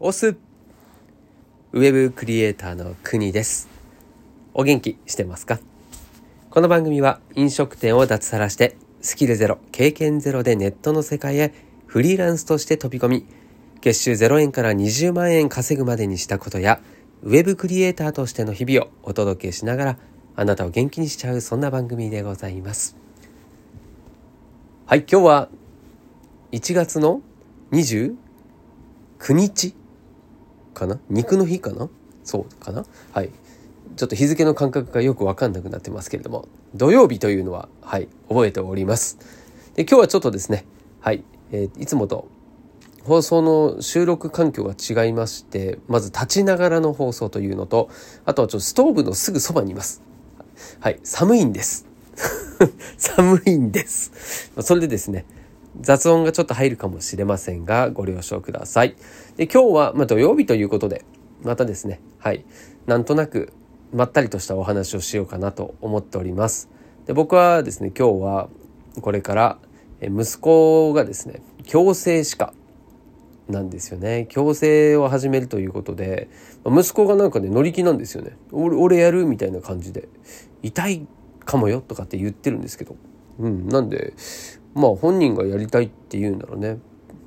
オスウェブクリエイターの国です。お元気してますか？この番組は飲食店を脱サラしてスキルゼロ経験ゼロでネットの世界へフリーランスとして飛び込み月収0円から20万円稼ぐまでにしたことやウェブクリエイターとしての日々をお届けしながらあなたを元気にしちゃうそんな番組でございます。はい今日は1月の29日かな？肉の日かな？そうかな？はい。ちょっと日付の感覚がよくわかんなくなってますけれども。土曜日というのははい覚えております。で今日はちょっとですねはい、えー、いつもと放送の収録環境が違いましてまず立ちながらの放送というのとあとはちょっとストーブのすぐそばにいます。はい寒いんです。寒いんです。それでですね雑音がちょっと入るかもしれませんがご了承ください。で今日は、ま土曜日ということでまたですねはいなんとなくまったりとしたお話をしようかなと思っております。で僕はですね今日はこれから息子がですね矯正歯科なんですよね矯正を始めるということで息子がなんかね乗り気なんですよね俺俺やるみたいな感じで痛いかもよとかって言ってるんですけどうんなんでまあ本人がやりたいって言うんだろうね。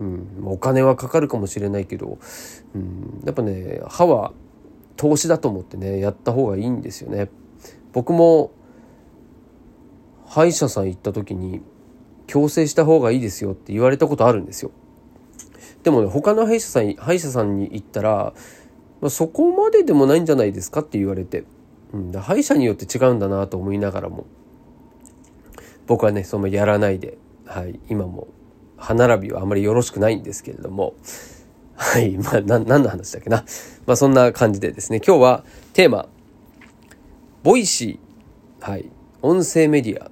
うん、お金はかかるかもしれないけど、うん、やっぱね歯は投資だと思ってねやった方がいいんですよね。僕も歯医者さん行った時に矯正した方がいいですよって言われたことあるんですよ。でもね他の歯医者さん歯医者さんに行ったら、まあ、そこまででもないんじゃないですかって言われて、うん、歯医者によって違うんだなと思いながらも。僕はねそのやらないで。はい、今も。歯並びはあまりよろしくないんですけれども、はい、まあ、何の話だっけな。まあ、そんな感じでですね、今日はテーマ、 Voicy、はい、音声メディア。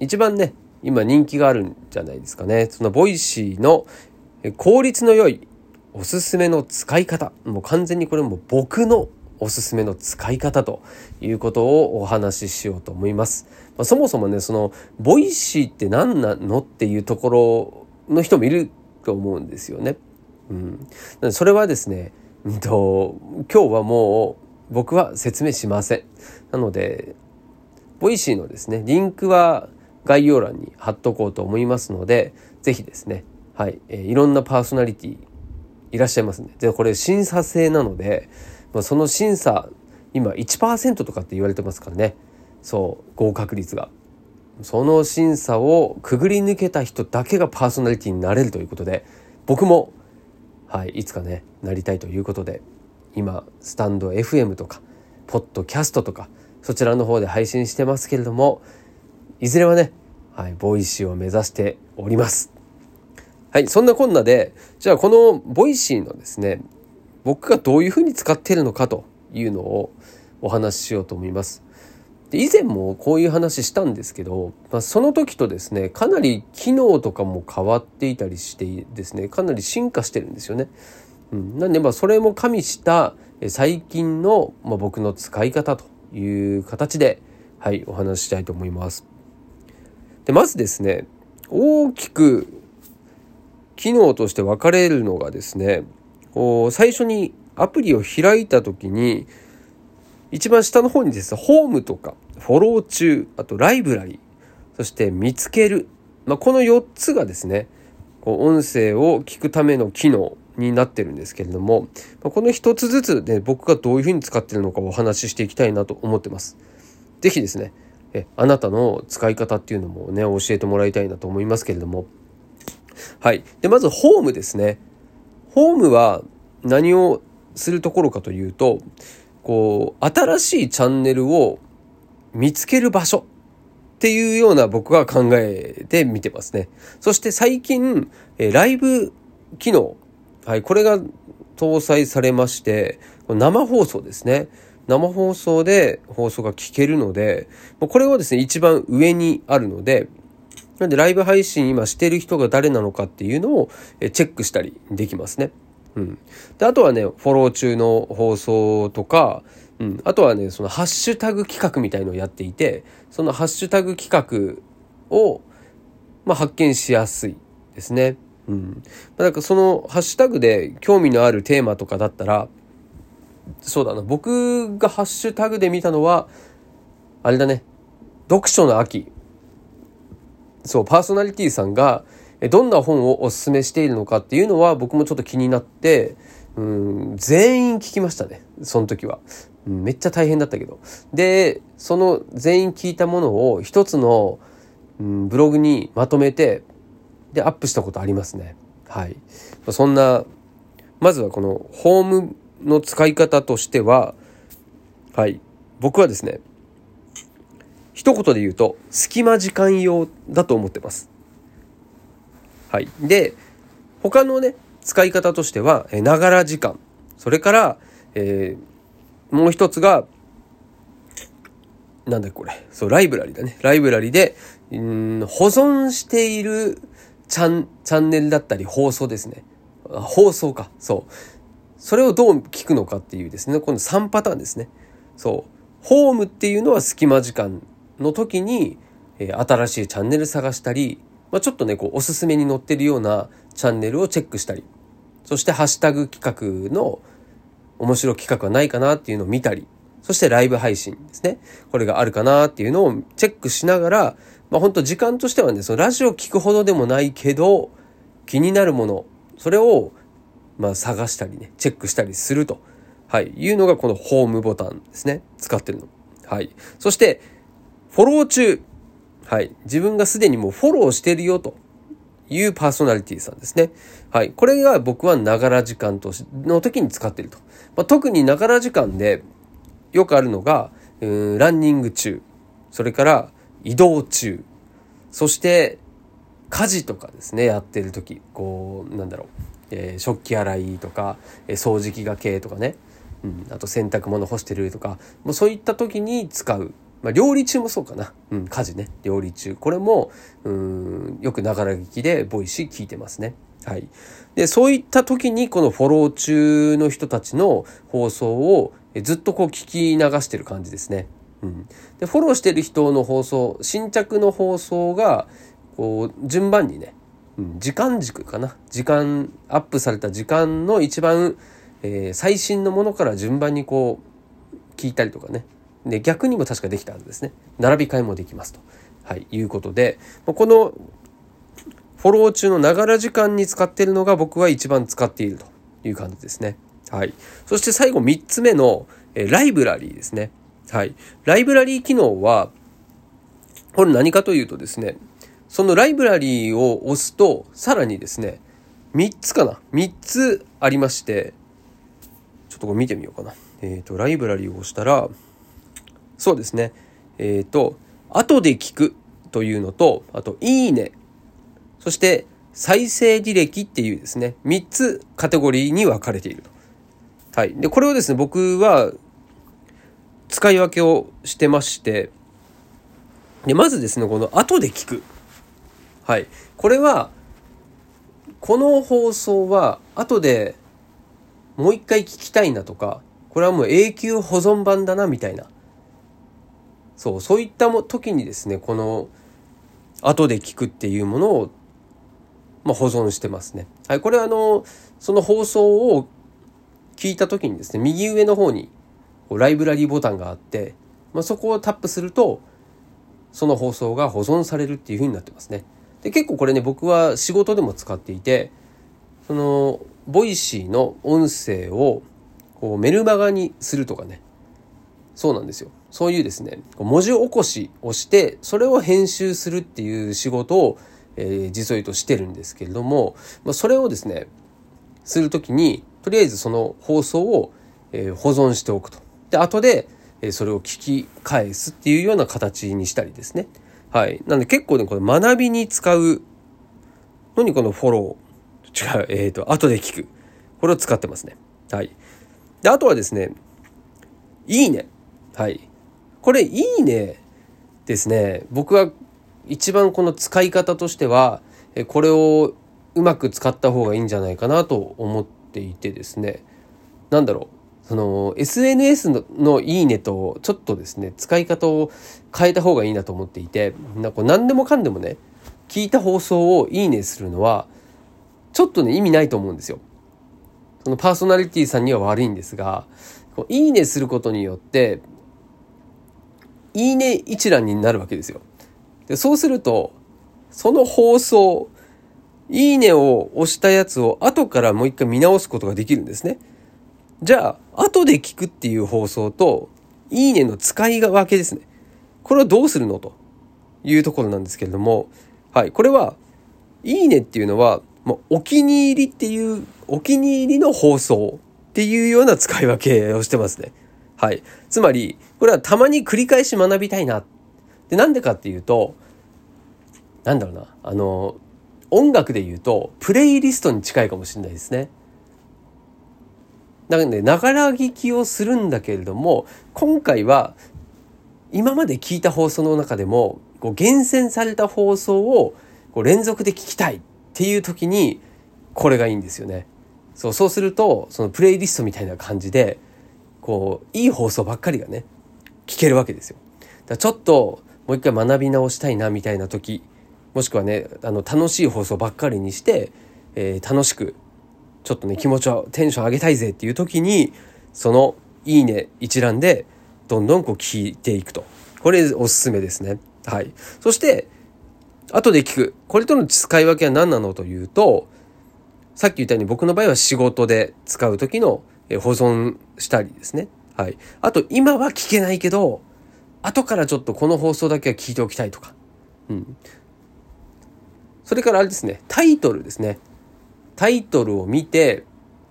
一番ね、今人気があるんじゃないですかね。その Voicy の効率の良いおすすめの使い方。もう完全にこれも僕のおすすめの使い方ということをお話ししようと思います。まあ、そもそもね、その、 Voicy って何なのっていうところの人もいると思うんですよね。うん。それはですね、うんと、今日はもう僕は説明しません。なので、 Voicy のですね、リンクは概要欄に貼っとこうと思いますので、ぜひですね、はい、えー、いろんなパーソナリティいらっしゃいますね。で、これ審査制なので、まあ、その審査今1%とかって言われてますからねそう合格率がその審査をくぐり抜けた人だけがパーソナリティになれるということで僕も、はい、いつかねなりたいということで今スタンド FM とかポッドキャストとかそちらの方で配信してますけれどもいずれはね、はい、 Voicy を目指しております。はい、そんなこんなでじゃあこの Voicy のですね僕がどういうふうに使っているのかというのをお話ししようと思います。で以前もこういう話したんですけど、まあ、その時とですねかなり機能とかも変わっていたりしてですねかなり進化してるんですよね。うん、なんでまあそれも加味した最近の、まあ、僕の使い方という形で、はい、お話ししたいと思います。でまずですね大きく機能として分かれるのがですねこう最初にアプリを開いた時に一番下の方にですねホームとかフォロー中あとライブラリーそして見つける、まあ、この4つがですねこう音声を聞くための機能になってるんですけれども、まあ、この1つずつで、ね、僕がどういうふうに使ってるのかお話ししていきたいなと思ってます。是非ですねえあなたの使い方っていうのもね教えてもらいたいなと思いますけれども。はい。でまずホームですね。ホームは何をするところかというと、こう、新しいチャンネルを見つける場所っていうような僕は考えて見てますね。そして最近、えライブ機能、はい、これが搭載されまして、生放送ですね。生放送で放送が聞けるので、これはですね、一番上にあるので、なんでライブ配信今してる人が誰なのかっていうのをチェックしたりできますね。うん。で、あとはね、フォロー中の放送とか、うん。あとはね、そのハッシュタグ企画みたいのをやっていて、そのハッシュタグ企画を、まあ、発見しやすいですね。うん。まなんかそのハッシュタグで興味のあるテーマとかだったら、そうだな、僕がハッシュタグで見たのは、あれだね、読書の秋。そう、パーソナリティさんが、どんな本をおすすめしているのかっていうのは僕もちょっと気になって、うん、全員聞きましたね。その時は。めっちゃ大変だったけど。で、その全員聞いたものを一つの、うん、ブログにまとめて、で、アップしたことありますね。はい。そんな、まずはこのホームの使い方としては、はい。僕はですね、一言で言うと、隙間時間用だと思ってます。はい。で、他のね、使い方としては、ながら時間。それから、えー、もう一つが、なんだこれ。そう、ライブラリだね。ライブラリで、うん保存しているチャン、チャンネルだったり放送ですね。放送か。そう。それをどう聞くのかっていうですね、この3パターンですね。そう。ホームっていうのは隙間時間の時に、えー、新しいチャンネル探したり、まあ、ちょっとね、こう、おすすめに載ってるようなチャンネルをチェックしたり、そしてハッシュタグ企画の面白企画はないかなっていうのを見たり、そしてライブ配信ですね。これがあるかなっていうのをチェックしながら、まあ本当時間としてはね、そのラジオ聞くほどでもないけど、気になるもの、それをまあ探したりね、チェックしたりすると、はい、いうのがこのホームボタンですね。使ってるの。はい。そして、フォロー中。はい。自分がすでにもうフォローしてるよと。いうパーソナリティさんですね。はい。これが僕はながら時間としの時に使ってると。まあ、特にながら時間でよくあるのが、うんランニング中、それから移動中、そして家事とかですね、やってる時、こう、なんだろう、えー、食器洗いとか、えー、掃除機がけとかね、うん、あと洗濯物干してるとか、もうそういった時に使う。まあ、料理中もそうかな。うん、家事ね。料理中。これも、うん、よくながら聞きで、 Voicy 聞いてますね。はい。で、そういった時に、このフォロー中の人たちの放送をずっとこう聞き流してる感じですね。うん。で、フォローしてる人の放送、新着の放送が、こう、順番にね、うん、時間軸かな。時間、アップされた時間の一番、えー、最新のものから順番にこう、聞いたりとかね。で、逆にも確かできたはずですね。並び替えもできますと。はい、いうことで、このフォロー中のながら時間に使っているのが僕は一番使っているという感じですね。はい。そして最後3つ目の、えライブラリーですね。はい。ライブラリー機能は、これ何かというとですね、そのライブラリーを押すと、さらにですね、3つかな ?3 つありまして、ちょっとこれ見てみようかな。えっ、ー、と、ライブラリーを押したら、そうですね。えっ、ー、と、後で聞くというのと、あと、いいね。そして、再生履歴っていうですね、3つカテゴリーに分かれていると。はい。で、これをですね、僕は使い分けをしてまして、で、まずですね、この後で聞く。はい。これは、この放送は後でもう一回聞きたいなとか、これはもう永久保存版だなみたいな。そう、そういった時にですね、この後で聞くっていうものを、まあ、保存してますね。はい、これはあの、その放送を聞いた時にですね、右上の方にライブラリーボタンがあって、まあ、そこをタップすると、その放送が保存されるっていう風になってますね。で、結構これね、僕は仕事でも使っていて、その、 Voicy の音声をこうメルマガにするとかね。そうなんですよ。そういうですね、文字起こしをして、それを編集するっていう仕事を、えー、実を言うとしてるんですけれども、まあ、それをですね、するときに、とりあえずその放送を、えー、保存しておくと。で、後で、えー、それを聞き返すっていうような形にしたりですね。はい。なんで結構ね、これ学びに使うのにこのフォロー、違う、えっ、ー、と、後で聞く。これを使ってますね。はい。で、あとはですね、いいね。はい。これいいねですね。僕は一番この使い方としては、これをうまく使った方がいいんじゃないかなと思っていてですね。なんだろう。その SNS ののいいねとちょっとですね、使い方を変えた方がいいなと思っていて、なんか何でもかんでもね、聞いた放送をいいねするのは、ちょっとね、意味ないと思うんですよ。そのパーソナリティさんには悪いんですが、いいねすることによって、いいね一覧になるわけですよ。でそうすると、その放送、いいねを押したやつを後からもう一回見直すことができるんですね。じゃあ、後で聞くっていう放送と、いいねの使い分けですね。これはどうするのというところなんですけれども、はい。これは、いいねっていうのは、もうお気に入りっていう、お気に入りの放送っていうような使い分けをしてますね。はい。つまり、これはたまに繰り返し学びたいな。で、なんでかっていうと、なんだろうな、あの、音楽で言うと、プレイリストに近いかもしれないですね。なので、ながら聞きをするんだけれども、今回は、今まで聞いた放送の中でも、こう厳選された放送をこう連続で聞きたいっていう時に、これがいいんですよね。そう、そうすると、そのプレイリストみたいな感じで、こう、いい放送ばっかりがね、聞けるわけですよ。だちょっと、もう一回学び直したいなみたいな時、もしくはね、あの、楽しい放送ばっかりにして、えー、楽しく、ちょっとね、気持ちを、テンション上げたいぜっていう時に、その、いいね一覧で、どんどんこう聞いていくと。これおすすめですね。はい。そして、後で聞く。これとの使い分けは何なのというと、さっき言ったように僕の場合は仕事で使う時の保存したりですね。はい。あと、今は聞けないけど、後からちょっとこの放送だけは聞いておきたいとか。うん。それからあれですね、タイトルですね。タイトルを見て、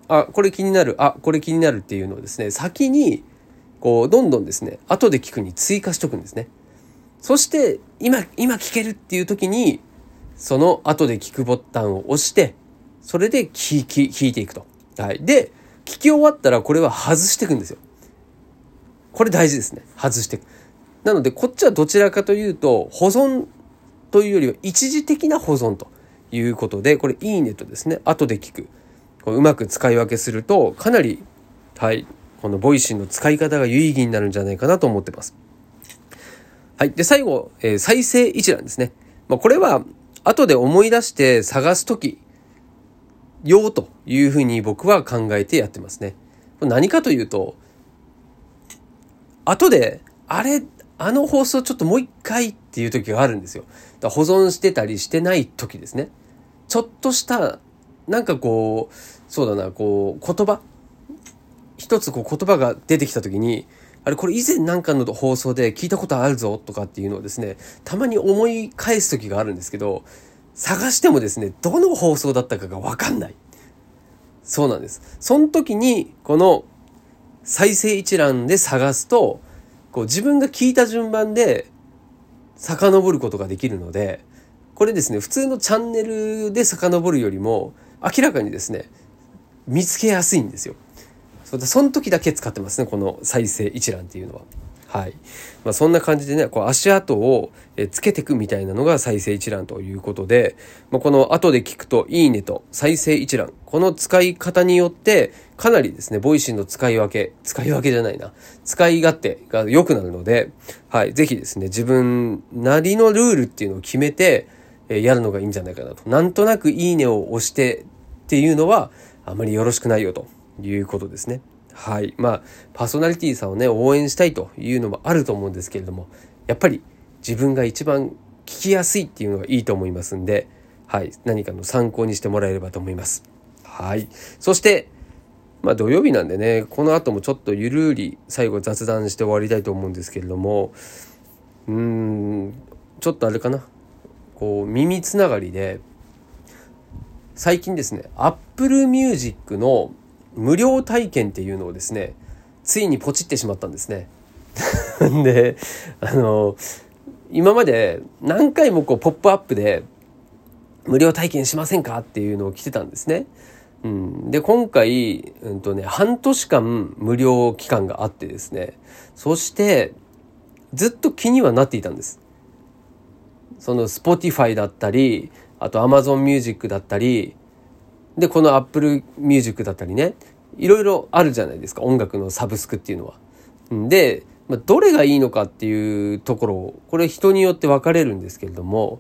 あ、これ気になる、あ、これ気になるっていうのをですね、先に、こう、どんどんですね、後で聞くに追加しとくんですね。そして、今、今聞けるっていう時に、その後で聞くボタンを押して、それで聞き、聞いていくと。はい。で、聞き終わったらこれは外していくんですよ。これ大事ですね。外していく。なので、こっちはどちらかというと、保存というよりは一時的な保存ということで、これいいねとですね、後で聞く。こううまく使い分けすると、かなり、はい、この Voicy の使い方が有意義になるんじゃないかなと思ってます。はい。で、最後、えー、再生一覧ですね。まあ、これは、後で思い出して探すとき、用というふうに僕は考えてやってますね。何かというと、後で、あれ、あの放送ちょっともう一回っていう時があるんですよ。だ保存してたりしてない時ですね。ちょっとした、なんかこう、そうだな、こう、言葉一つこう言葉が出てきた時に、あれこれ以前なんかの放送で聞いたことあるぞとかっていうのをですね、たまに思い返す時があるんですけど、探してもですね、どの放送だったかがわかんない。そうなんです。その時に、この再生一覧で探すと、こう自分が聞いた順番で遡ることができるので、これですね、普通のチャンネルで遡るよりも、明らかにですね、見つけやすいんですよ。そその時だけ使ってますねこの再生一覧っていうのは。はい。まあ、そんな感じでねこう足跡をつけていくみたいなのが再生一覧ということで、まあ、この後で聞くと「いいね」と再生一覧。この使い方によってかなりですね Voicy の使い分け使い分けじゃないな。使い勝手が良くなるので、はい、ぜひですね自分なりのルールっていうのを決めてやるのがいいんじゃないかなと。なんとなく「いいね」を押してっていうのはあまりよろしくないよということですね。はい。まあ、パーソナリティーさんをね、応援したいというのもあると思うんですけれども、やっぱり自分が一番聞きやすいっていうのがいいと思いますんで、はい。何かの参考にしてもらえればと思います。はい。そして、まあ土曜日なんでね、この後もちょっとゆるり最後雑談して終わりたいと思うんですけれども、うーん、ちょっとあれかな。こう、耳つながりで、最近ですね、Apple Music の無料体験っていうのをですね、ついにポチってしまったんですね。で、あの、今まで何回もこうポップアップで無料体験しませんかっていうのを来てたんですね。うん、で、今回、うんとね、半年間無料期間があってですね、そして、ずっと気にはなっていたんです。その Spotify だったり、あと Amazon Music だったり、で、この Apple Music だったりね、いろいろあるじゃないですか、音楽のサブスクっていうのは。で、まあ、どれがいいのかっていうところ、これ人によって分かれるんですけれども、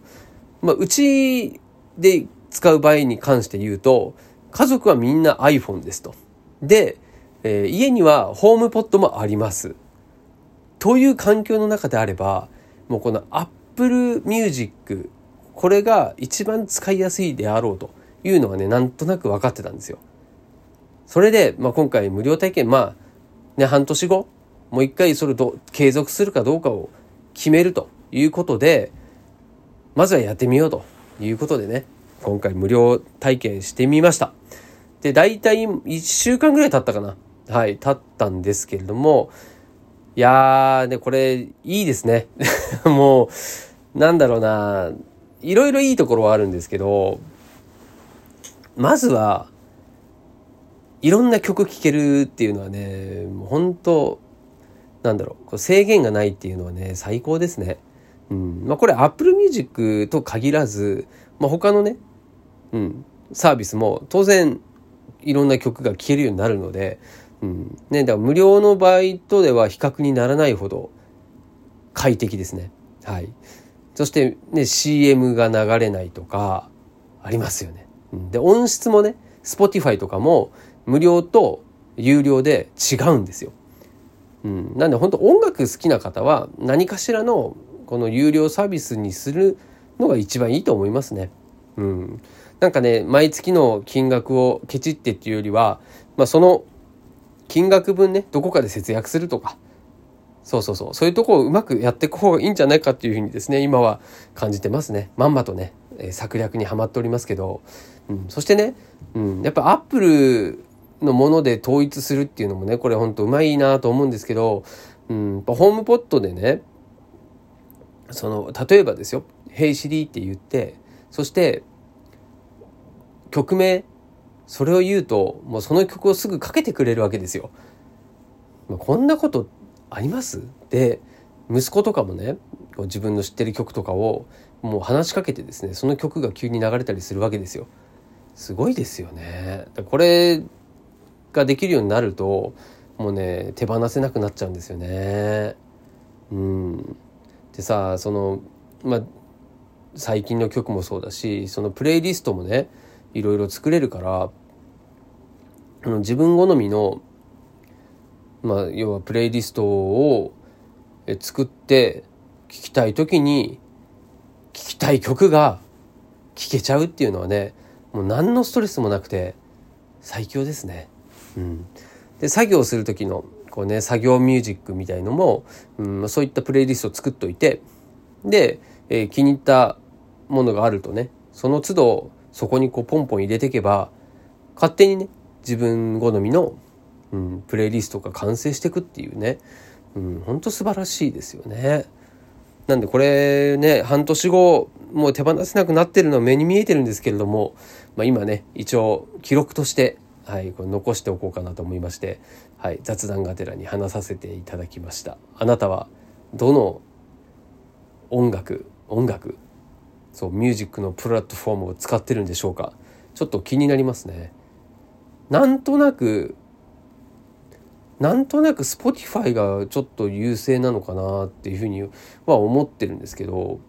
まあ、うちで使う場合に関して言うと、家族はみんな iPhone ですと。で、えー、家にはホームポットもあります。という環境の中であれば、もうこの Apple Music、これが一番使いやすいであろうというのがね、なんとなく分かってたんですよ。それで、まあ、今回無料体験、まあ、ね、半年後、もう一回それを継続するかどうかを決めるということで、まずはやってみようということでね、今回無料体験してみました。で、大体1週間ぐらい経ったかな。はい、経ったんですけれども、いやー、ね、これ、いいですね。もう、なんだろうな、いろいろいいところはあるんですけど、まずは、いろんな曲聴けるっていうのはね、もう本当なんだろう、制限がないっていうのはね、最高ですね。うん。まあこれ Apple Music と限らず、まあ他のね、うん、サービスも当然いろんな曲が聴けるようになるので、うん。ね、だから無料の場合とでは比較にならないほど快適ですね。はい。そしてね、CM が流れないとか、ありますよね。で、音質もね、Spotify とかも無料と有料で違うんですよ。うん。なんで本当音楽好きな方は何かしらのこの有料サービスにするのが一番いいと思いますね。うん。なんかね、毎月の金額をケチってっていうよりは、まあその金額分ね、どこかで節約するとか、そうそうそう。そういうとこをうまくやっていく方がいいんじゃないかっていうふうにですね、今は感じてますね。まんまとね、策略にはまっておりますけど、うん、そしてね、うん、やっぱアップルのもので統一するっていうのもね、これほんとうまいなと思うんですけど、うん、やっぱホームポットでね、その、例えばですよ、Hey Siri って言って、そして、曲名、それを言うと、もうその曲をすぐかけてくれるわけですよ。ま、こんなことあります？で息子とかもね自分の知ってる曲とかをもう話しかけてですねその曲が急に流れたりするわけですよ。すごいですよね。これができるようになるともうね手放せなくなっちゃうんですよね。うん、でさそのまあ最近の曲もそうだしそのプレイリストもねいろいろ作れるからあの自分好みのまあ、要はプレイリストを作って聴きたい時にたい曲が聴けちゃうっていうのはねもう何のストレスもなくて最強ですね。うん、で作業する時のこうね作業ミュージックみたいのも、うん、そういったプレイリストを作っといてで、えー、気に入ったものがあるとねその都度そこにこうポンポン入れていけば勝手にね自分好みのうん、プレイリストが完成していくっていうね、うん、ほんと素晴らしいですよね。なんでこれね、半年後、もう手放せなくなってるのは目に見えてるんですけれども、まあ、今ね、一応記録として、はい、これ残しておこうかなと思いまして、はい、雑談がてらに話させていただきました。あなたはどの音楽、音楽、そう、ミュージックのプラットフォームを使ってるんでしょうかちょっと気になりますね。なんとなくなんとなく Spotify がちょっと優勢なのかなっていうふうには思ってるんですけど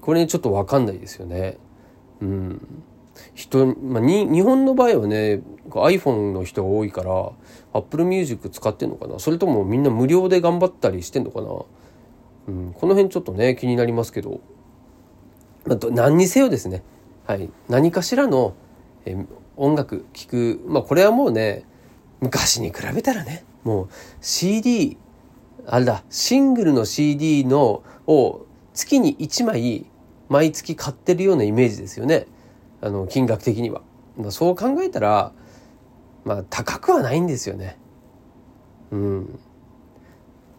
これちょっと分かんないですよね。うん、人、まあ、に日本の場合はね iPhone の人が多いから Apple Music 使ってんのかな？それともみんな無料で頑張ったりしてんのかな、うん、この辺ちょっとね気になりますけど、まあ、何にせよですね、はい、何かしらのえ音楽聴く。まあこれはもうね昔に比べたらねもう CD あれだシングルの CD のを月に1枚毎月買ってるようなイメージですよね。あの金額的には、まあ、そう考えたらまあ高くはないんですよね。うん。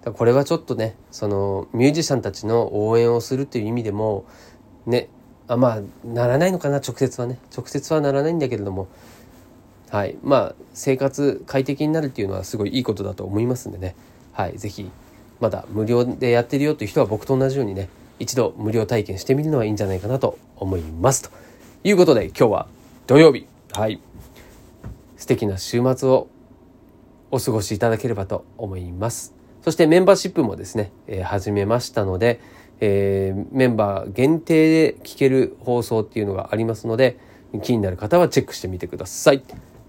これはちょっとねそのミュージシャンたちの応援をするっていう意味でもねあまあならないのかな直接はね。直接はならないんだけれどもはい、まあ生活快適になるっていうのはすごいいいことだと思いますんでね、はい、是非まだ無料でやってるよという人は僕と同じようにね一度無料体験してみるのはいいんじゃないかなと思います。ということで今日は土曜日。はい。素敵な週末をお過ごしいただければと思います。そしてメンバーシップもですね、えー、始めましたので、えー、メンバー限定で聞ける放送っていうのがありますので気になる方はチェックしてみてください。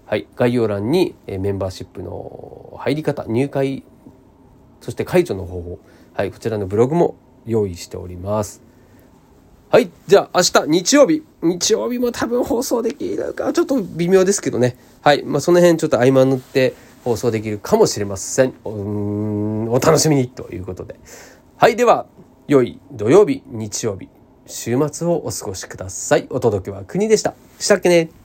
はい、概要欄にメンバーシップの入り方入会そして解除の方法、はい、こちらのブログも用意しております。はい。じゃあ、明日、日曜日。日曜日も多分放送できるか、ちょっと微妙ですけどね。はい。まあ、その辺ちょっと合間塗って放送できるかもしれません。うん、お楽しみにということで。はい。では、良い土曜日、日曜日、週末をお過ごしください。お届けは国でした。したっけね